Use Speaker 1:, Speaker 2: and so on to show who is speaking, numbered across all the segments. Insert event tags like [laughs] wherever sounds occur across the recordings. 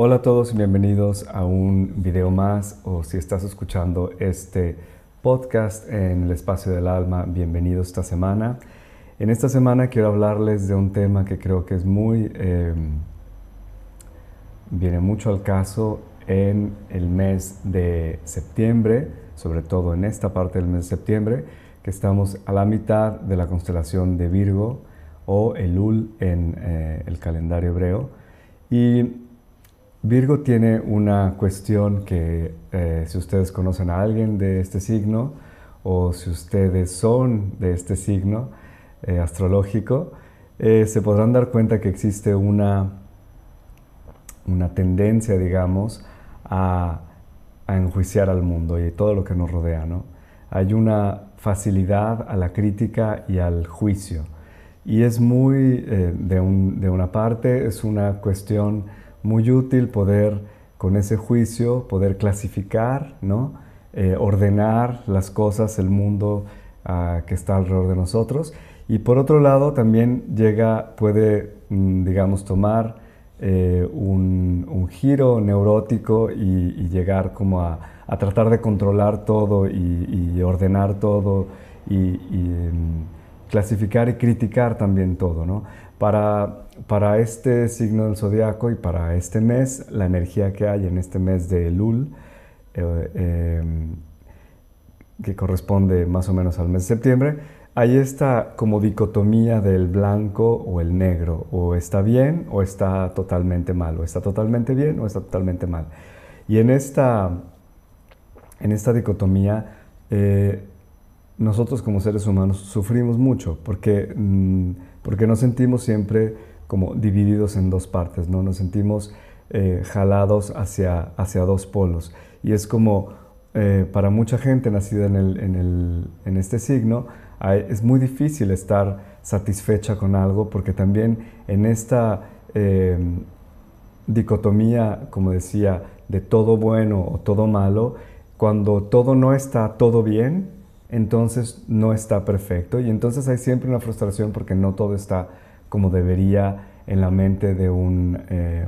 Speaker 1: Hola a todos y bienvenidos a un video más o si estás escuchando este podcast en el espacio del alma, bienvenidos esta semana. En esta semana quiero hablarles de un tema que creo que es muy, em, viene mucho al caso en el mes de septiembre, sobre todo en esta parte del mes de septiembre, que estamos a la mitad de la constelación de Virgo o Elul en eh, el calendario hebreo. Y Virgo tiene una cuestión que eh, si ustedes conocen a alguien de este signo o si ustedes son de este signo eh, astrológico, eh, se podrán dar cuenta que existe una, una tendencia, digamos, a, enjuiciar al mundo y todo lo que nos rodea. ¿no? Hay una facilidad a la crítica y al juicio. Y es muy, de, de una parte, es una cuestión muy útil poder con ese juicio, poder clasificar, ¿no? Eh, ordenar las cosas, el mundo ah, que está alrededor de nosotros. Y por otro lado, también llega, puede, mm, digamos, tomar eh, un, giro neurótico y, llegar como a, tratar de controlar todo y, ordenar todo y, mm, clasificar y criticar también todo, ¿no? Para, para este signo del zodiaco y para este mes, la energía que hay en este mes de Elul, eh, em, que corresponde más o menos al mes de septiembre, hay esta como dicotomía del blanco o el negro, o está bien o está totalmente mal, o está totalmente bien o está totalmente mal. Y en esta, en esta dicotomía, eh, nosotros como seres humanos sufrimos mucho porque... Mm, porque nos sentimos siempre como divididos en dos partes, ¿no? Nos sentimos eh, jalados hacia, hacia dos polos. Y es como eh, para mucha gente nacida en, el, en, el, en este signo, es muy difícil estar satisfecha con algo porque también en esta em, dicotomía, como decía, de todo bueno o todo malo, cuando todo no está todo bien, entonces no está perfecto y entonces hay siempre una frustración porque no todo está como debería en la mente de un, eh,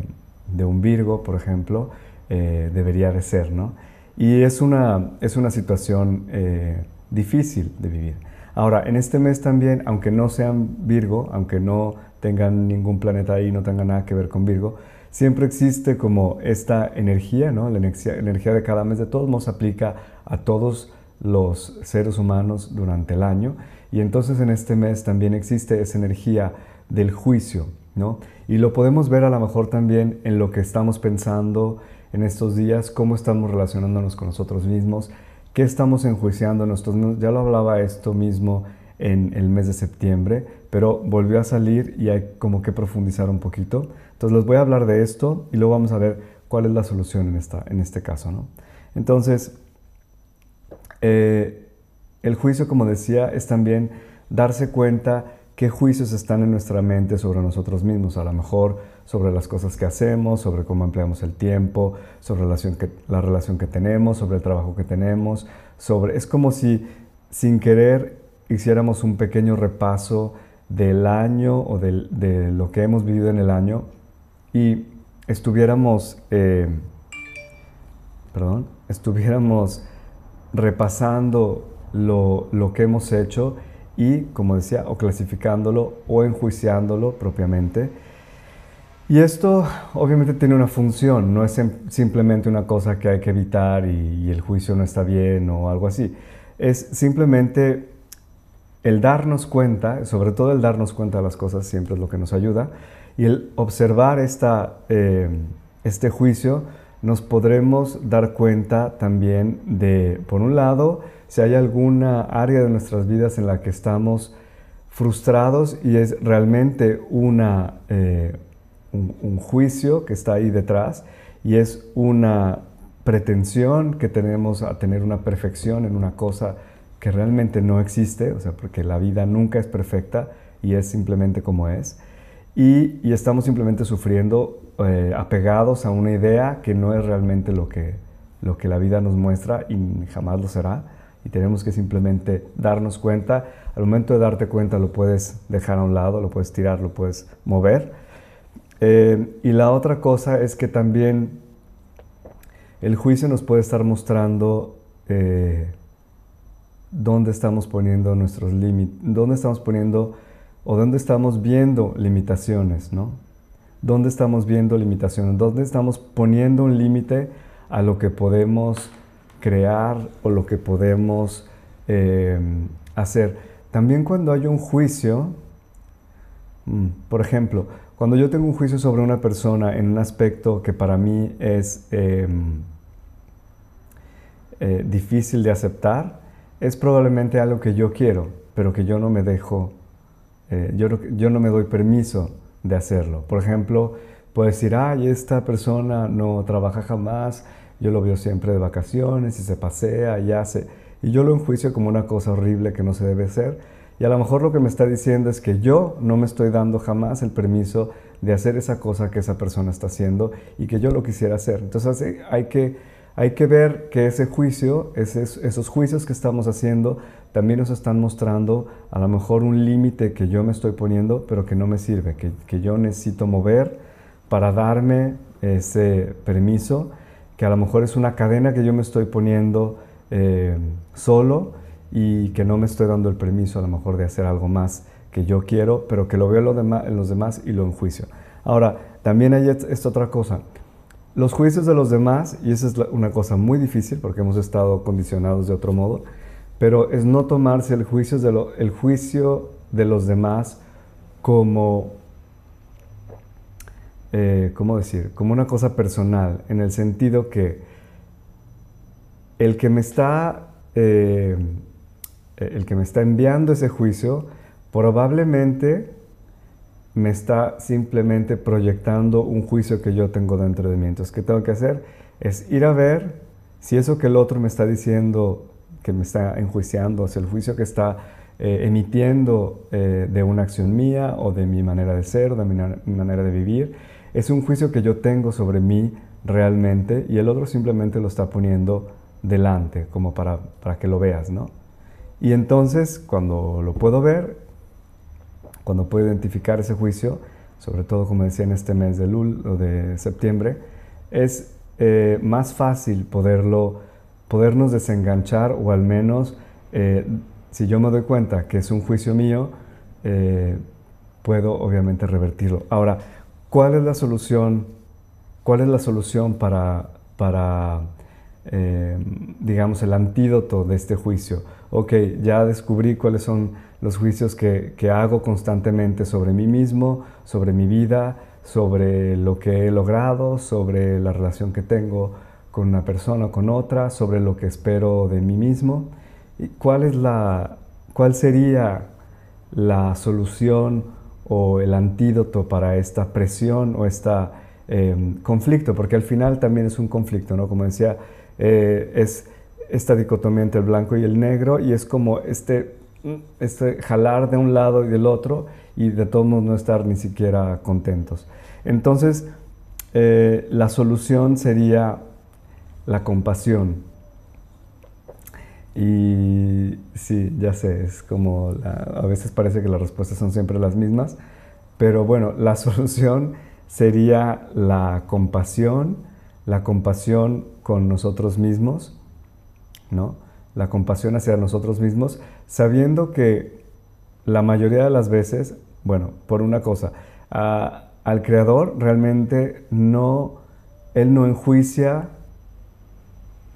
Speaker 1: de un Virgo, por ejemplo, eh, debería de ser, ¿no? Y es una, es una situación eh, difícil de vivir. Ahora, en este mes también, aunque no sean Virgo, aunque no tengan ningún planeta ahí, no tengan nada que ver con Virgo, siempre existe como esta energía, ¿no? La energía, energía de cada mes de todos modos aplica a todos los seres humanos durante el año. Y entonces en este mes también existe esa energía del juicio, ¿no? Y lo podemos ver a lo mejor también en lo que estamos pensando en estos días, cómo estamos relacionándonos con nosotros mismos, qué estamos enjuiciando nosotros Ya lo hablaba esto mismo en el mes de septiembre, pero volvió a salir y hay como que profundizar un poquito. Entonces les voy a hablar de esto y luego vamos a ver cuál es la solución en, esta, en este caso, ¿no? Entonces, eh, el juicio, como decía, es también darse cuenta qué juicios están en nuestra mente sobre nosotros mismos, a lo mejor sobre las cosas que hacemos, sobre cómo empleamos el tiempo, sobre la relación que, tenemos, sobre el trabajo que tenemos, sobre... Es como si sin querer hiciéramos un pequeño repaso del año o de lo que hemos vivido en el año y estuviéramos, eh, perdón, estuviéramos repasando lo, que hemos hecho y, como decía, o clasificándolo o enjuiciándolo propiamente. Y esto obviamente tiene una función, no es simplemente una cosa que hay que evitar y, el juicio no está bien o algo así. Es simplemente el darnos cuenta, sobre todo el darnos cuenta de las cosas siempre es lo que nos ayuda, y el observar esta, eh, este juicio nos podremos dar cuenta también de, por un lado, si hay alguna área de nuestras vidas en la que estamos frustrados y es realmente una, eh, un, juicio que está ahí detrás y es una pretensión que tenemos a tener una perfección en una cosa que realmente no existe, o sea, porque la vida nunca es perfecta y es simplemente como es. Y, y estamos simplemente sufriendo eh, apegados a una idea que no es realmente lo que, lo que la vida nos muestra y jamás lo será. Y tenemos que simplemente darnos cuenta. Al momento de darte cuenta lo puedes dejar a un lado, lo puedes tirar, lo puedes mover. Eh, y la otra cosa es que también el juicio nos puede estar mostrando eh, dónde estamos poniendo nuestros límites, dónde estamos poniendo o dónde estamos viendo limitaciones, ¿no? ¿Dónde estamos viendo limitaciones? ¿Dónde estamos poniendo un límite a lo que podemos crear o lo que podemos eh, hacer? También cuando hay un juicio, mm, por ejemplo, cuando yo tengo un juicio sobre una persona en un aspecto que para mí es em, eh, difícil de aceptar, es probablemente algo que yo quiero, pero que yo no me dejo, eh, yo, yo no me doy permiso de hacerlo. Por ejemplo, puedo decir, ay, esta persona no trabaja jamás, yo lo veo siempre de vacaciones y se pasea y hace, y yo lo enjuicio como una cosa horrible que no se debe hacer. Y a lo mejor lo que me está diciendo es que yo no me estoy dando jamás el permiso de hacer esa cosa que esa persona está haciendo y que yo lo quisiera hacer. Entonces hay que, hay que ver que ese juicio, esos juicios que estamos haciendo, también nos están mostrando a lo mejor un límite que yo me estoy poniendo, pero que no me sirve, que, que yo necesito mover para darme ese permiso, que a lo mejor es una cadena que yo me estoy poniendo eh, solo y que no me estoy dando el permiso a lo mejor de hacer algo más que yo quiero, pero que lo veo en los demás y lo enjuicio. Ahora, también hay esta otra cosa. Los juicios de los demás, y esa es una cosa muy difícil porque hemos estado condicionados de otro modo, pero es no tomarse el juicio de, el juicio de los demás como, eh, ¿cómo decir? Como una cosa personal, en el sentido que el que me está, eh, el que me está enviando ese juicio probablemente me está simplemente proyectando un juicio que yo tengo dentro de mí. Entonces, ¿qué tengo que hacer? Es ir a ver si eso que el otro me está diciendo, que me está enjuiciando, es el juicio que está eh, emitiendo de una acción mía o de mi manera de ser o de mi manera de vivir, es un juicio que yo tengo sobre mí realmente y el otro simplemente lo está poniendo delante, como para, para que lo veas, ¿no? Y entonces, cuando lo puedo ver, cuando puedo identificar ese juicio, sobre todo como decía en este mes de Lul o de septiembre, es eh, más fácil poderlo, podernos desenganchar o al menos, eh, si yo me doy cuenta que es un juicio mío, eh, puedo obviamente revertirlo. Ahora, ¿cuál es la solución? ¿Cuál es la solución para, para eh, digamos, el antídoto de este juicio. Ok, ya descubrí cuáles son los juicios que, hago constantemente sobre mí mismo, sobre mi vida, sobre lo que he logrado, sobre la relación que tengo con una persona o con otra, sobre lo que espero de mí mismo. ¿Y cuál, es la, ¿Cuál sería la solución o el antídoto para esta presión o este conflicto? Porque al final también es un conflicto, ¿no? Como decía eh, es esta dicotomía entre el blanco y el negro y es como este, este jalar de un lado y del otro y de todos no estar ni siquiera contentos. Entonces, eh, la solución sería la compasión. Y sí, ya sé, es como a veces parece que las respuestas son siempre las mismas, pero bueno, [laughs] la solución sería la compasión, la compasión con nosotros mismos, ¿no? La compasión hacia nosotros mismos, sabiendo que la mayoría de las veces, bueno, por una cosa, al Creador realmente no, Él no enjuicia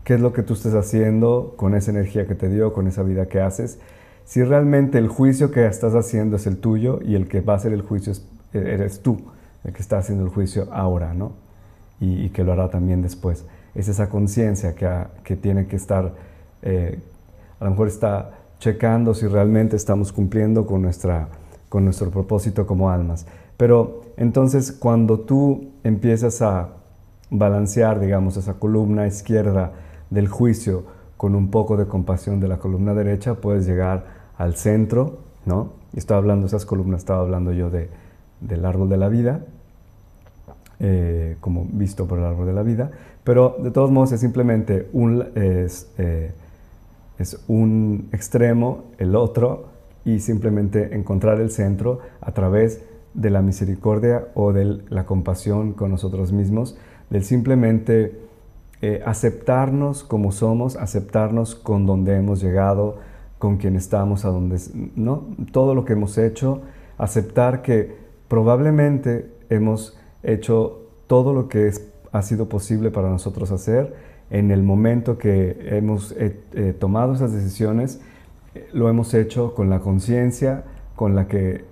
Speaker 1: qué es lo que tú estés haciendo con esa energía que te dio, con esa vida que haces. Si realmente el juicio que estás haciendo es el tuyo y el que va a hacer el juicio eres tú, el que está haciendo el juicio ahora, ¿no? y, que lo hará también después. Es esa conciencia que, que, tiene que estar, eh, a lo mejor está checando si realmente estamos cumpliendo con, nuestra, con nuestro propósito como almas. Pero entonces cuando tú empiezas a balancear, digamos, esa columna izquierda del juicio con un poco de compasión de la columna derecha, puedes llegar al centro, ¿no? Estaba hablando, esas columnas, estaba hablando yo de, del árbol de la vida, eh, como visto por el árbol de la vida, pero de todos modos es simplemente un, es, eh, es un extremo, el otro, y simplemente encontrar el centro a través de la misericordia o de la compasión con nosotros mismos, del simplemente eh, aceptarnos como somos, aceptarnos con donde hemos llegado, con quien estamos, a donde, ¿no? Todo lo que hemos hecho, aceptar que probablemente hemos hecho todo lo que ha sido posible para nosotros hacer en el momento que hemos eh, eh, tomado esas decisiones, lo hemos hecho con la conciencia con la que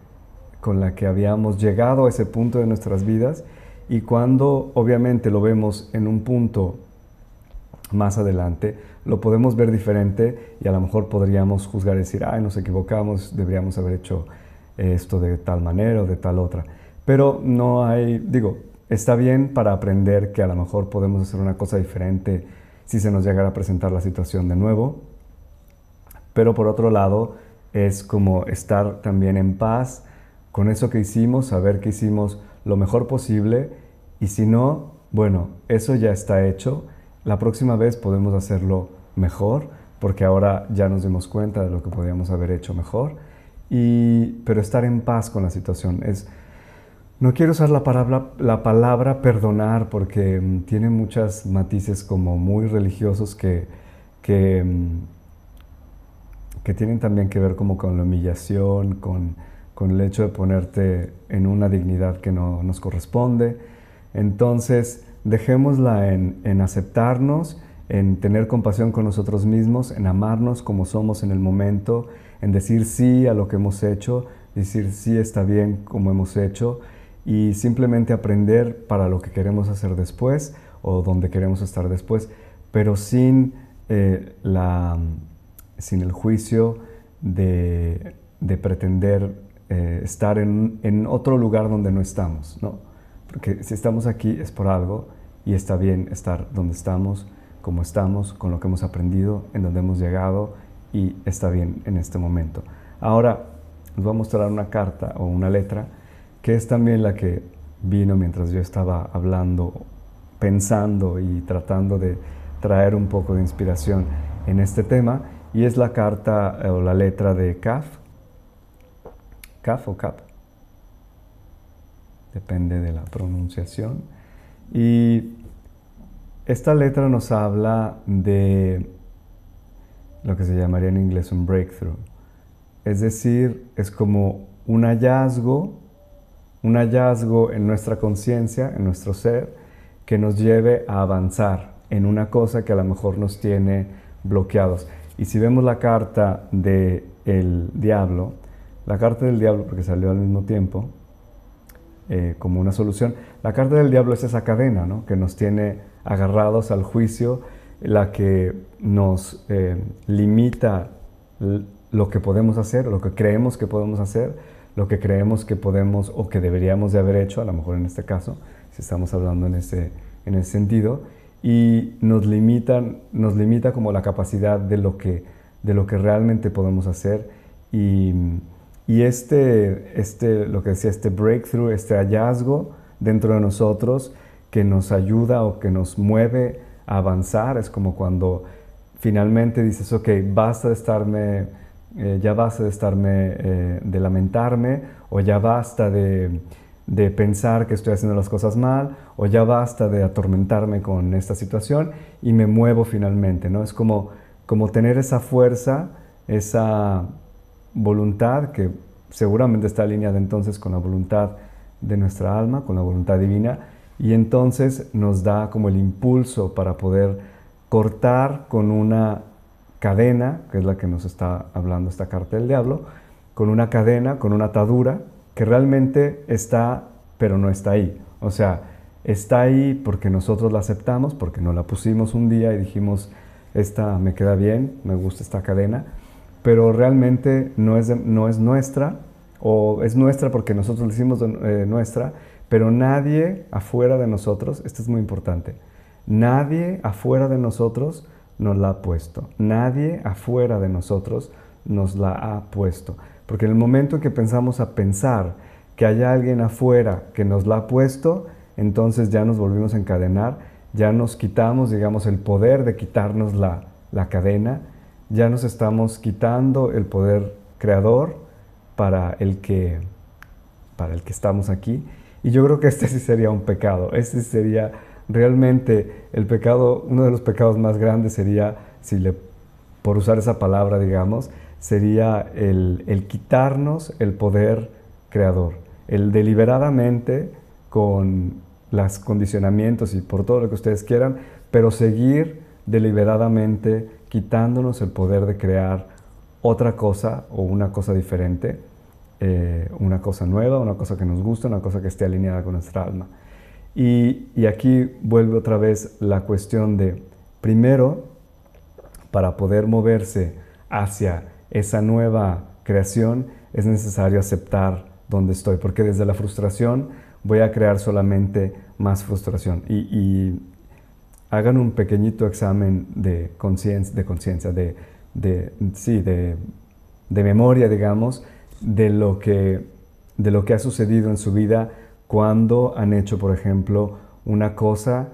Speaker 1: con la que habíamos llegado a ese punto de nuestras vidas y cuando obviamente lo vemos en un punto más adelante, lo podemos ver diferente y a lo mejor podríamos juzgar y decir, ay, nos equivocamos, deberíamos haber hecho esto de tal manera o de tal otra. Pero no hay, digo, está bien para aprender que a lo mejor podemos hacer una cosa diferente si se nos llegara a presentar la situación de nuevo. Pero por otro lado, es como estar también en paz con eso que hicimos, saber que hicimos lo mejor posible y si no, bueno, eso ya está hecho. La próxima vez podemos hacerlo mejor porque ahora ya nos dimos cuenta de lo que podíamos haber hecho mejor. Y, pero estar en paz con la situación es... No quiero usar la palabra, la palabra perdonar porque mm, tiene muchos matices como muy religiosos que, que, mm, que tienen también que ver como con la humillación, con con el hecho de ponerte en una dignidad que no nos corresponde. Entonces, dejémosla en, aceptarnos, en tener compasión con nosotros mismos, en amarnos como somos en el momento, en decir sí a lo que hemos hecho, decir sí está bien como hemos hecho y simplemente aprender para lo que queremos hacer después o donde queremos estar después, pero sin, eh, la, sin el juicio de, de pretender eh, estar en, otro lugar donde no estamos, ¿no? Porque si estamos aquí es por algo y está bien estar donde estamos, como estamos, con lo que hemos aprendido, en donde hemos llegado y está bien en este momento. Ahora les voy a mostrar una carta o una letra que es también la que vino mientras yo estaba hablando, pensando y tratando de traer un poco de inspiración en este tema y es la carta eh, o la letra de Kaf, CAF o CAP. Depende de la pronunciación. Y esta letra nos habla de lo que se llamaría en inglés un breakthrough. Es decir, es como un hallazgo, un hallazgo en nuestra conciencia, en nuestro ser, que nos lleve a avanzar en una cosa que a lo mejor nos tiene bloqueados. Y si vemos la carta del el diablo, la carta del diablo, porque salió al mismo tiempo, eh, como una solución. La carta del diablo es esa cadena ¿no? que nos tiene agarrados al juicio, la que nos eh, limita lo que podemos hacer, lo que creemos que podemos hacer, lo que creemos que podemos o que deberíamos de haber hecho, a lo mejor en este caso, si estamos hablando en ese, en ese sentido, y nos, limitan, nos limita como la capacidad de lo que, de lo que realmente podemos hacer y y este, este, lo que decía, este breakthrough, este hallazgo dentro de nosotros que nos ayuda o que nos mueve a avanzar, es como cuando finalmente dices, ok, basta de estarme, eh, ya basta de estarme, eh, de lamentarme, o ya basta de, de pensar que estoy haciendo las cosas mal, o ya basta de atormentarme con esta situación y me muevo finalmente, ¿no? Es como, como tener esa fuerza, esa voluntad que seguramente está alineada entonces con la voluntad de nuestra alma, con la voluntad divina, y entonces nos da como el impulso para poder cortar con una cadena, que es la que nos está hablando esta carta del diablo, con una cadena, con una atadura, que realmente está, pero no está ahí. O sea, está ahí porque nosotros la aceptamos, porque nos la pusimos un día y dijimos, esta me queda bien, me gusta esta cadena, pero realmente no es, no es nuestra, o es nuestra porque nosotros la hicimos eh, nuestra, pero nadie afuera de nosotros, esto es muy importante, nadie afuera de nosotros nos la ha puesto, nadie afuera de nosotros nos la ha puesto, porque en el momento en que pensamos a pensar que hay alguien afuera que nos la ha puesto, entonces ya nos volvimos a encadenar, ya nos quitamos, digamos, el poder de quitarnos la, la cadena ya nos estamos quitando el poder creador para el que, para el que estamos aquí. Y yo creo que este sí sería un pecado. Este sería realmente el pecado, uno de los pecados más grandes sería, si le, por usar esa palabra, digamos, sería el, el quitarnos el poder creador, el deliberadamente con los condicionamientos y por todo lo que ustedes quieran, pero seguir deliberadamente quitándonos el poder de crear otra cosa o una cosa diferente, eh, una cosa nueva, una cosa que nos gusta, una cosa que esté alineada con nuestra alma. Y, y aquí vuelve otra vez la cuestión de, primero, para poder moverse hacia esa nueva creación, es necesario aceptar dónde estoy, porque desde la frustración voy a crear solamente más frustración. Y, hagan un pequeñito examen de conciencia, de, conciencia de, sí, de, memoria, digamos, de lo, que, de lo que ha sucedido en su vida cuando han hecho, por ejemplo, una cosa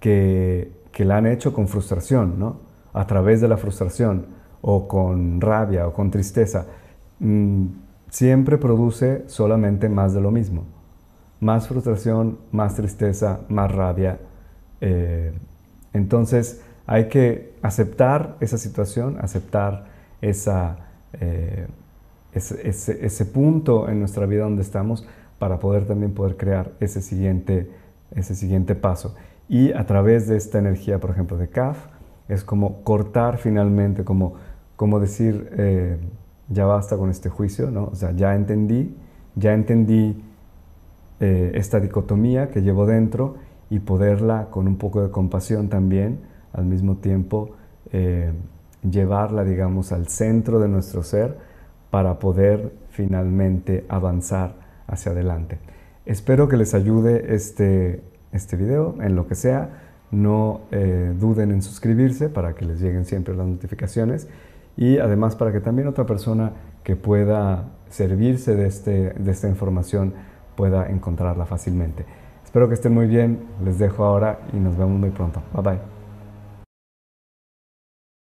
Speaker 1: que, que la han hecho con frustración, ¿no? A través de la frustración, o con rabia, o con tristeza. Mm, siempre produce solamente más de lo mismo más frustración, más tristeza, más rabia. Eh, entonces hay que aceptar esa situación, aceptar eh, ese, ese, punto en nuestra vida donde estamos para poder también poder crear ese siguiente, ese siguiente paso. Y a través de esta energía, por ejemplo, de CAF, es como cortar finalmente, como, como decir, eh, ya basta con este juicio, ¿no? O sea, ya entendí, ya entendí eh, esta dicotomía que llevo dentro y poderla con un poco de compasión también, al mismo tiempo, eh, llevarla, digamos, al centro de nuestro ser para poder finalmente avanzar hacia adelante. Espero que les ayude este, este video en lo que sea. No eh, duden en suscribirse para que les lleguen siempre las notificaciones y además para que también otra persona que pueda servirse de, este, de esta información pueda encontrarla fácilmente. Espero que estén muy bien, les dejo ahora y nos vemos muy pronto. Bye bye.